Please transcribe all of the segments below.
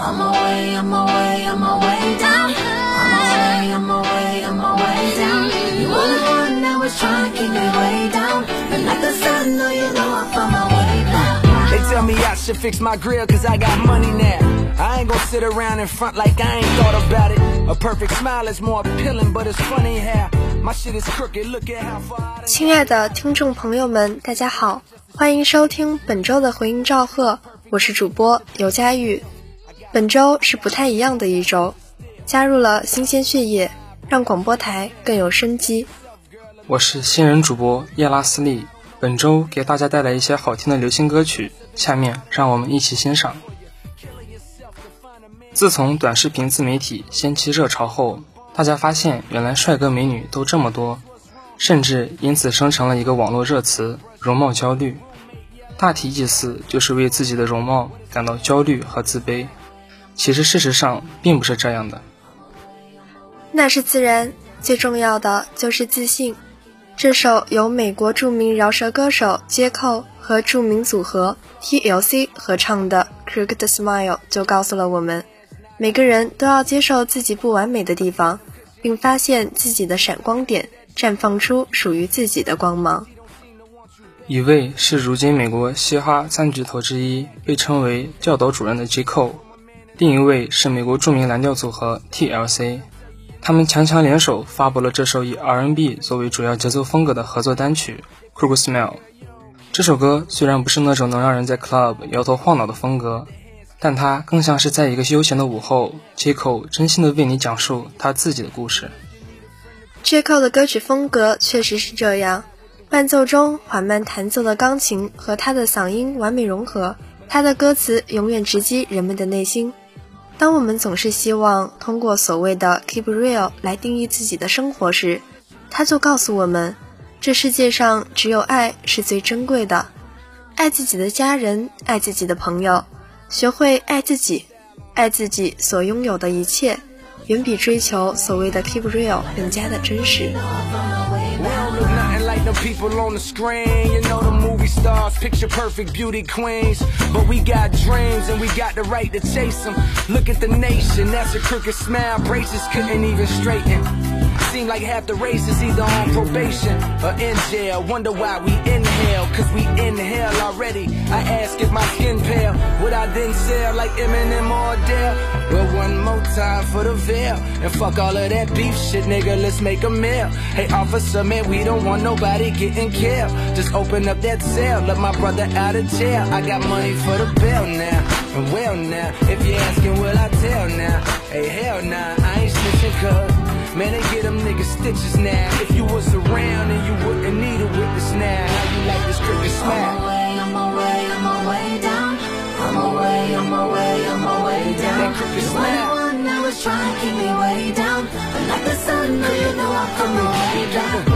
On my way, on my way, on my way down. On my way, on my way, on my way down. You were the one that was trying to keep me way down. And like the sun, no, you know I found my way back. They tell me I should fix my grill, cause I got money now. I ain't gonna sit around in front like I ain't thought about it. A perfect smile is more appealing, but it's funny how my shit is crooked. Look at how far. 亲爱的听众朋友们，大家好，欢迎收听本周的回音兆赫，我是主播刘佳玉。本周是不太一样的一周，加入了新鲜血液，让广播台更有生机。我是新人主播叶拉斯利，本周给大家带来一些好听的流行歌曲，下面让我们一起欣赏。自从短视频自媒体掀起热潮后，大家发现原来帅哥美女都这么多，甚至因此生成了一个网络热词“容貌焦虑”。大体意思就是为自己的容貌感到焦虑和自卑。其实事实上并不是这样的。那是自然，最重要的就是自信。这首由美国著名饶舌歌手 J. Cole 和著名组合 TLC 合唱的《Crooked Smile》就告诉了我们，每个人都要接受自己不完美的地方，并发现自己的闪光点，绽放出属于自己的光芒。一位是如今美国嘻哈三巨头之一，被称为教导主任的 J. Cole，另一位是美国著名蓝调组合 TLC。他们强强联手发布了这首以 R&B 作为主要节奏风格的合作单曲《Crooked Smile》。这首歌虽然不是那种能让人在 club 摇头晃脑的风格，但它更像是在一个悠闲的午后，J. Cole 真心的为你讲述他自己的故事。J. Cole 的歌曲风格确实是这样，伴奏中缓慢弹奏的钢琴和他的嗓音完美融合，他的歌词永远直击人们的内心。当我们总是希望通过所谓的 “keep real” 来定义自己的生活时，他就告诉我们，这世界上只有爱是最珍贵的，爱自己的家人，爱自己的朋友，学会爱自己，爱自己所拥有的一切，远比追求所谓的 “keep real” 更加的真实。Them people on the screen. You know the movie stars, picture perfect beauty queens. But we got dreams and we got the right to chase them. Look at the nation, that's a crooked smile. Braces couldn't even straighten. Seem like half the race is either on probation or in jail. Wonder why we inhale, cause we inhale already. I ask if my I sell like Eminem or Adele? Well, one more time for the veil. And fuck all of that beef shit, nigga, let's make a meal. Hey, officer, man, we don't want nobody getting killed. Just open up that cell, let my brother out of jail. I got money for the bail now. And well now, if you're asking, will I tell now? Hey, hell nah, I ain't snitching cuz. Man, they get them niggas stitches now. If you was around and you wouldn't need a witness now, how you like this crooked smile? my way, on my way, on my way down. On my way, on my way, on my way down. That crooked You were smile. the one that was trying to keep me way down. But like the sun, no, you know I found my way back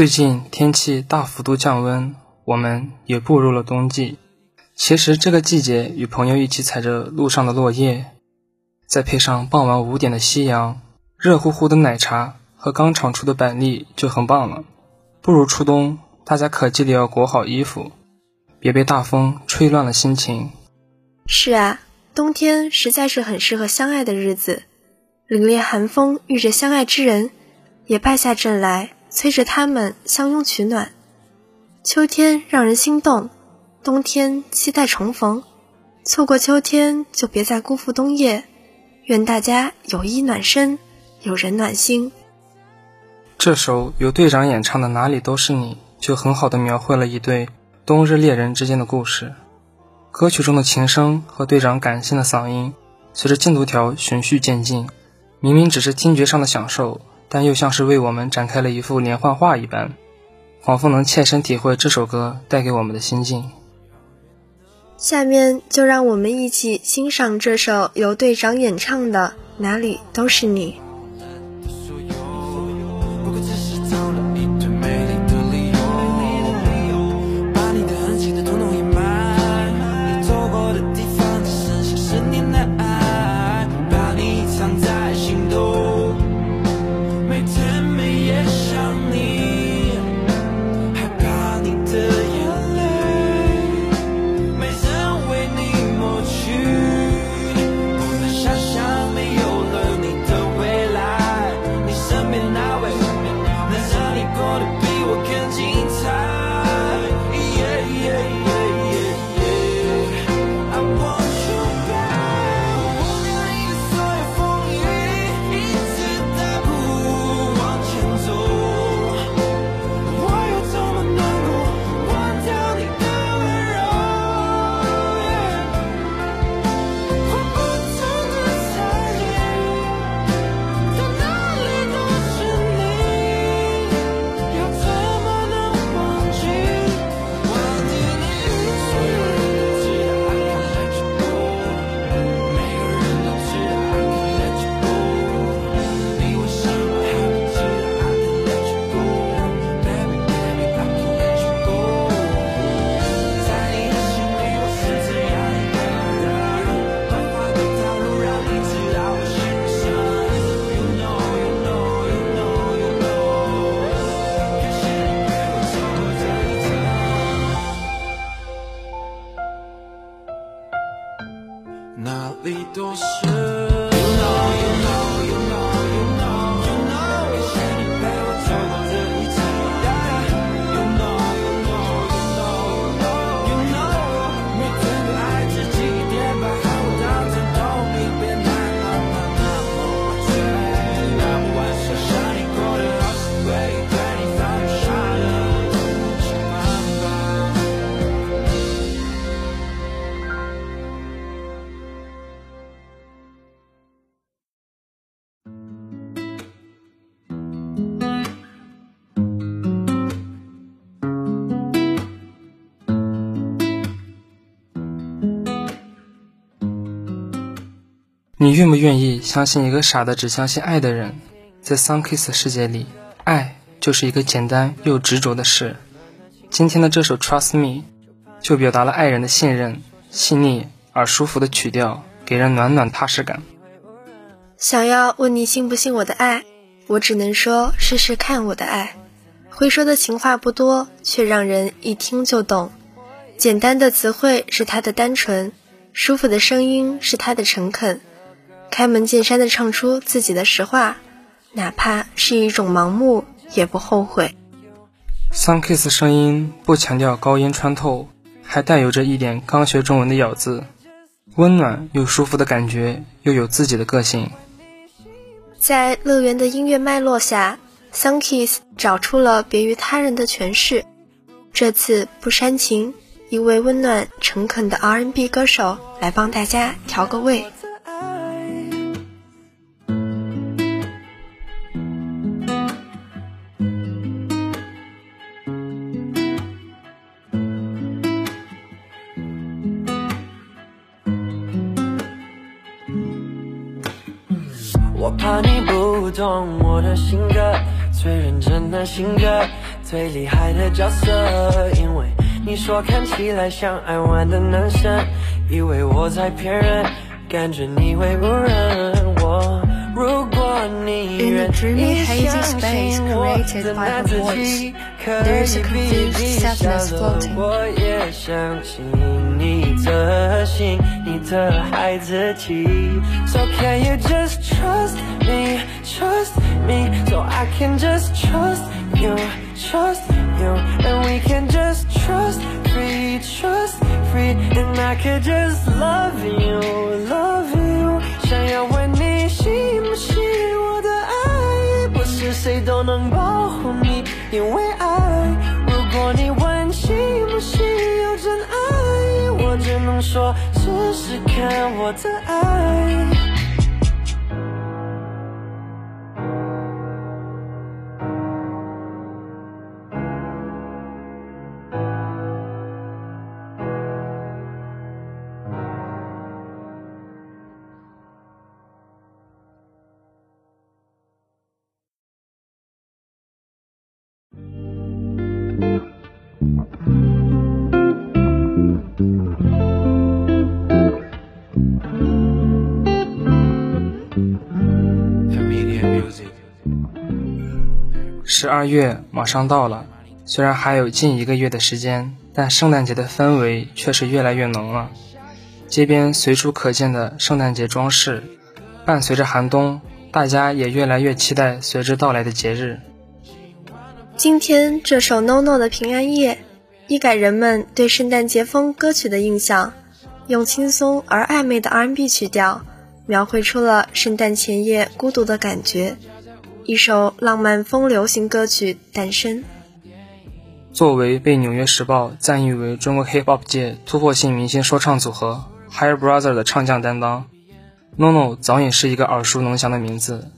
最近天气大幅度降温，我们也步入了冬季。其实这个季节，与朋友一起踩着路上的落叶，再配上傍晚五点的夕阳，热乎乎的奶茶和刚炒出的板栗就很棒了。步入初冬，大家可记得要裹好衣服，别被大风吹乱了心情。是啊，冬天实在是很适合相爱的日子。凛冽寒风遇着相爱之人，也败下阵来，催着他们相拥取暖。秋天让人心动，冬天期待重逢。错过秋天，就别再辜负冬夜。愿大家有衣暖身，有人暖心。这首由队长演唱的《哪里都是你》，就很好的描绘了一对冬日恋人之间的故事。歌曲中的琴声和队长感性的嗓音，随着进度条循序渐进。明明只是听觉上的享受，但又像是为我们展开了一幅连环画一般，仿佛能切身体会这首歌带给我们的心境。下面就让我们一起欣赏这首由队长演唱的《哪里都是你》。你愿不愿意相信一个傻的只相信爱的人？在 Sunkiss 世界里，爱就是一个简单又执着的事。今天的这首 Trust Me 就表达了爱人的信任，细腻而舒服的曲调，给人暖暖踏实感。想要问你信不信我的爱，我只能说试试看我的爱。会说的情话不多，却让人一听就懂。简单的词汇是他的单纯，舒服的声音是他的诚恳。开门见山的唱出自己的实话，哪怕是一种盲目，也不后悔。Sunkiss 声音不强调高音穿透，还带有着一点刚学中文的咬字，温暖又舒服的感觉，又有自己的个性。在乐园的音乐脉络下，Sunkiss 找出了别于他人的诠释。这次不煽情，一位温暖诚恳的 R&B 歌手来帮大家调个味。男性格最厉害的角色，因为你说看起来像爱玩的男生，以为我在骗人，感觉你会误认我。如果你愿意相信我的那自己，可以闭上了，我也相信。的心，你的孩子气。So can you just trust me, trust me, so I can just trust you, trust you, and we can just trust free, trust free, and I could just love you, love you. 想要问你信不信我的爱，不是谁都能保护你，因为爱。 说试试看我的爱。十二月马上到了，虽然还有近一个月的时间，但圣诞节的氛围却是越来越浓了。街边随处可见的圣诞节装饰，伴随着寒冬，大家也越来越期待随之到来的节日。今天这首 No No 的平安夜，一改人们对圣诞节风歌曲的印象，用轻松而暧昧的 R&B 曲调，描绘出了圣诞前夜孤独的感觉。一首浪漫风流行歌曲诞生。作为被《纽约时报》赞誉为中国 Hip Hop 界突破性明星说唱组合 Higher Brother 的唱将担当，NONO 早已是一个耳熟能详的名字，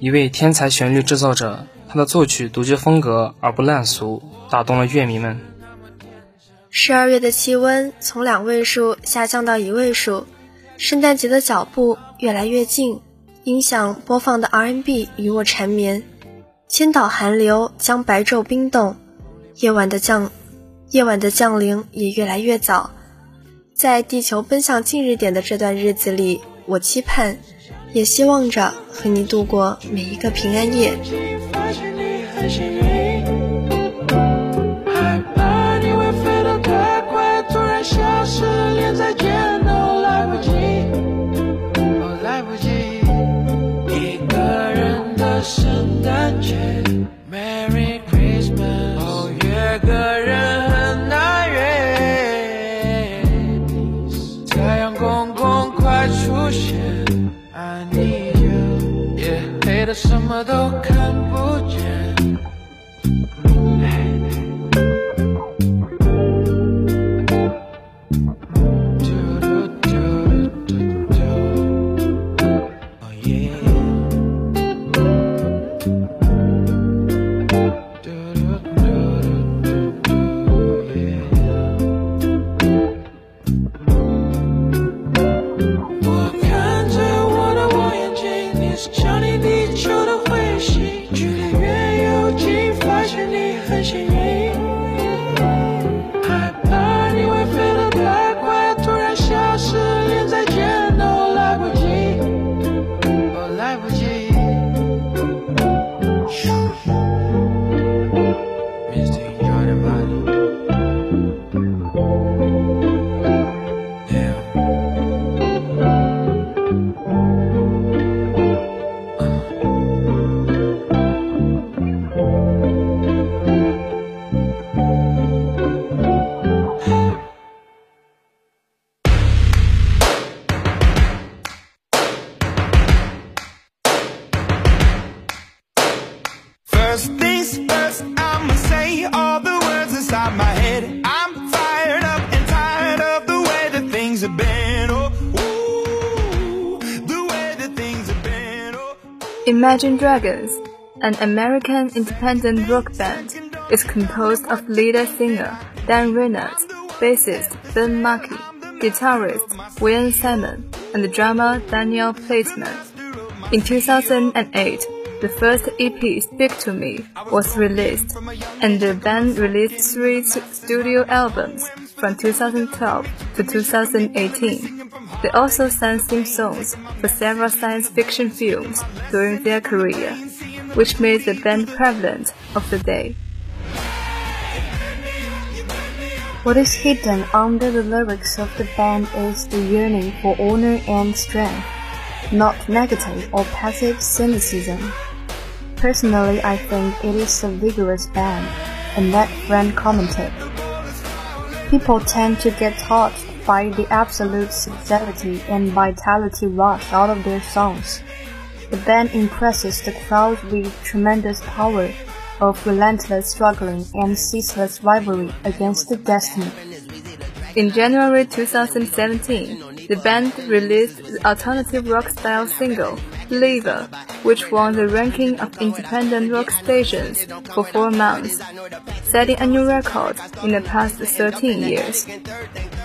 一位天才旋律制造者。他的作曲独具风格而不烂俗，打动了乐迷们。十二月的气温从两位数下降到一位数，圣诞节的脚步越来越近。音响播放的 R&B 与我缠绵，千岛寒流将白昼冰冻，夜晚的降夜晚的降临也越来越早。在地球奔向近日点的这段日子里，我期盼，也希望着和你度过每一个平安夜。Imagine Dragons, an American independent rock band, is composed of leader singer Dan Reynolds, bassist Ben McKee, guitarist Wayne Sermon, and drummer Daniel Platzman. In 2008, the first EP Speak to Me was released, and the band released three studio albums from 2012 to 2018. They also sang theme songs for several science fiction films during their career, which made the band prevalent of the day. What is hidden under the lyrics of the band is the yearning for honor and strength, not negative or passive cynicism. Personally, I think it is a vigorous band, and that friend commented. People tend to get touched by the absolute sincerity and vitality rush out of their songs. The band impresses the crowd with tremendous power of relentless struggling and ceaseless rivalry against the destiny. In January 2017, the band released the alternative rock style single, Believer, which won the ranking of independent rock stations for four months, setting a new record in the past 13 years.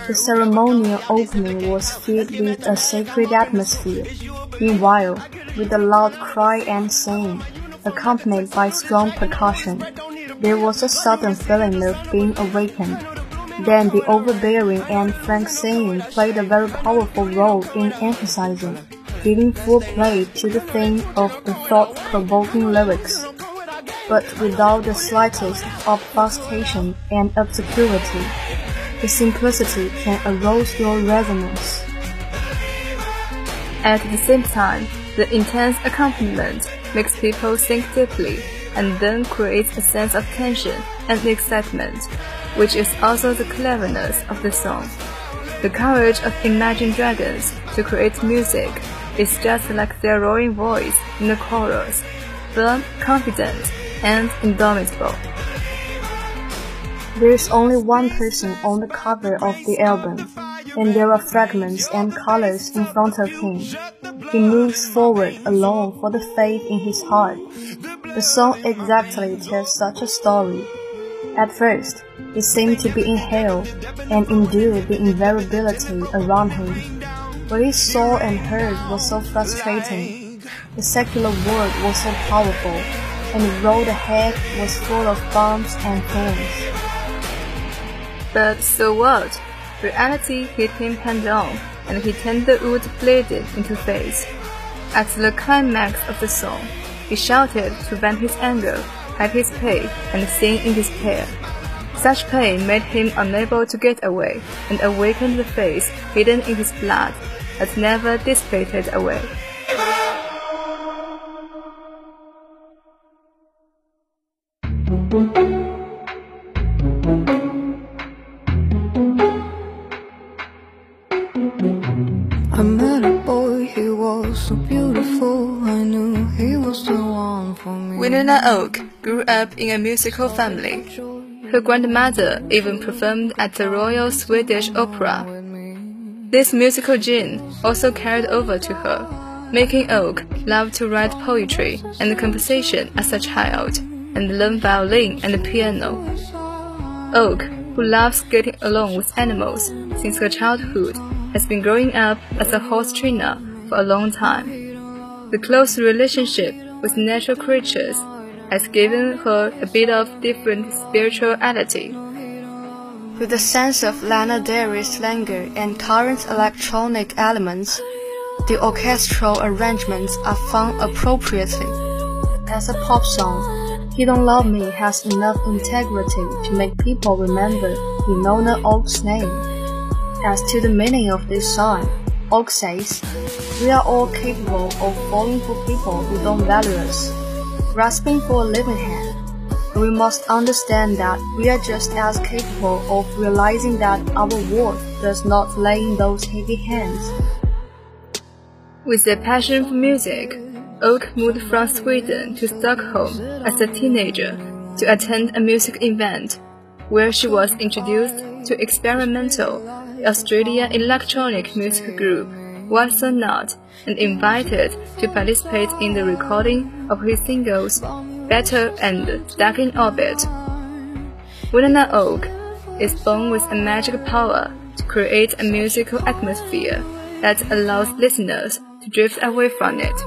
The ceremonial opening was filled with a sacred atmosphere. Meanwhile, with a loud cry and singing, accompanied by strong percussion. There was a sudden feeling of being awakened. Then the overbearing and frank singing played a very powerful role in emphasizing, giving full play to the theme of the thought-provoking lyrics, but without the slightest obfuscation and obscurity. The simplicity can arouse your resonance. At the same time, the intense accompaniment makes people think deeply and then creates a sense of tension and excitement, which is also the cleverness of the song. The courage of Imagine Dragons to create music is just like their roaring voice in the chorus, firm, confident, and indomitable. There is only one person on the cover of the album, and there are fragments and colors in front of him. He moves forward alone for the faith in his heart. The song exactly tells such a story. At first, he seemed to be in hell and endured the invariability around him. What he saw and heard was so frustrating. The secular world was so powerful, and the road ahead was full of bumps and thorns. But so what? Reality hit him head on, and he turned the wood bladed into face. At the climax of the song, he shouted to vent his anger, hide his pain, and sing in despair. Such pain made him unable to get away, and awakened the face hidden in his blood that never dissipated away. I met a boy, he was so beautiful. I knew he was the one for me. Winona Oak grew up in a musical family. Her grandmother even performed at the Royal Swedish Opera. This musical gene also carried over to her, making Oak love to write poetry and composition as a child, and learn violin and piano. Oak, who loves getting along with animals since her childhood, has been growing up as a horse trainer for a long time. The close relationship with natural creatures has given her a bit of different spirituality. With a sense of Lana Del languor and current electronic elements, the orchestral arrangements are found appropriately. As a pop song, He Don't Love Me has enough integrity to make people remember Winona Oak's name. As to the meaning of this song, Oak says, We are all capable of falling for people who don't value us, grasping for a living hand. We must understand that we are just as capable of realizing that our worth does not lay in those heavy hands. With a passion for music, Oak moved from Sweden to Stockholm as a teenager to attend a music event where she was introduced to experimental Australian electronic music group What So Not and invited to participate in the recording of his singles Better and Stuck in Orbit. Winona Oak is born with a magic power to create a musical atmosphere that allows listeners to drift away from it.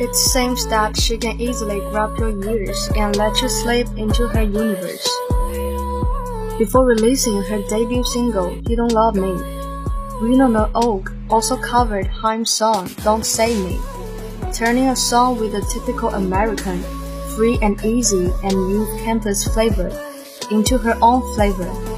It seems that she can easily grab your ears and let you slip into her universe. Before releasing her debut single, You Don't Love Me, Winona Oak also covered Haim's song Don't Say Me, turning a song with a typical American, free and easy and youth campus flavor into her own flavor.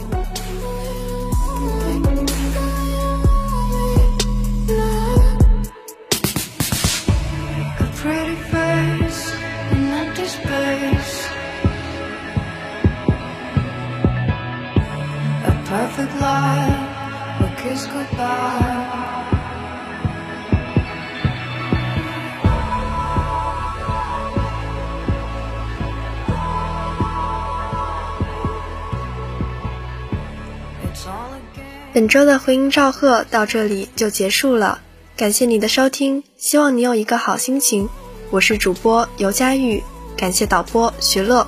本周的回音赵贺到这里就结束了，感谢你的收听，希望你有一个好心情。我是主播尤佳玉，感谢导播徐乐。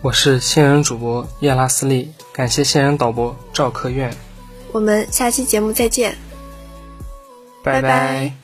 我是新人主播叶拉斯利，感谢新人导播赵克愿，我们下期节目再见。拜拜拜